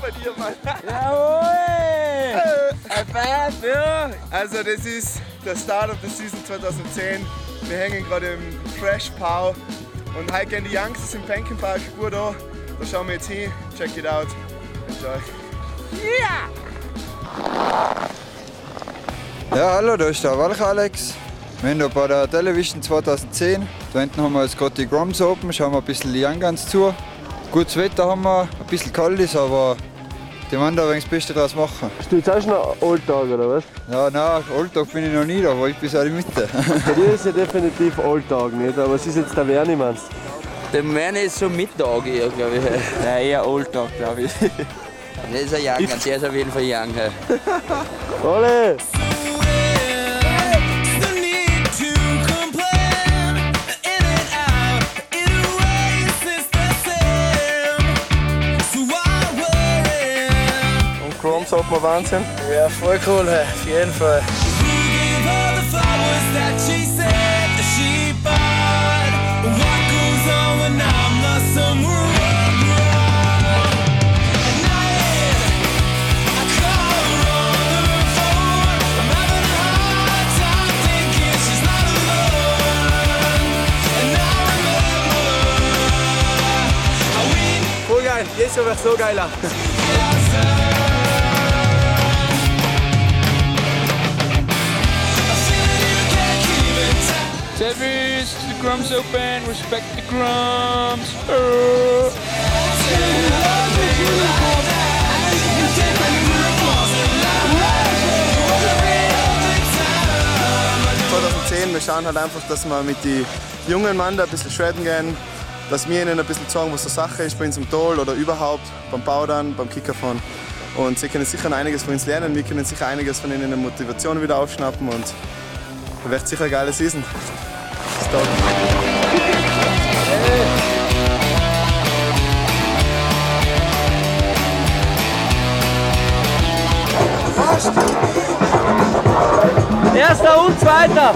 bei dir, Mann. Jawohl! Five, ja! Also das ist der Start of the Season 2010. Wir hängen gerade im Fresh Pow und heute gehen die Youngsters im Pankin Park gut an. Da schauen wir jetzt hin. Check it out. Enjoy. Ja, hallo, da ist der Walch Alex. Wir sind da bei der Television 2010. Da hinten haben wir jetzt gerade die Groms Open, schauen wir ein bisschen die Youngguns zu. Gutes Wetter haben wir, ein bisschen kalt ist, aber die wollen da das Beste draus machen. Bist du jetzt auch schon ein Alltag oder was? Ja, nein, Alltag bin ich noch nie da, weil ich bis in die Mitte. Bei dir ist ja definitiv Alltag nicht, aber es ist jetzt der Werni, meinst Der meine ist so Mittag eher, glaube ich. Ja, eher Alltag, glaube ich. Der ist ein Young, der ist auf jeden Fall Young. hey. Sagt man Wahnsinn. Ja, voll cool, hey. auf jeden Fall. Voll geil, Jahr wird so geiler. Grums Open, respect the Grums. 2010, wir schauen halt einfach, dass wir mit den jungen Mann da ein bisschen shredden gehen, dass wir ihnen ein bisschen sagen, was so Sache ist bei uns im Tal oder überhaupt beim Baudern, beim Kickerfahren. Und sie können sicher einiges von uns lernen, wir können sicher einiges von ihnen in der Motivation wieder aufschnappen und wird sicher eine geile Season. Touchdown. Erster und zweiter.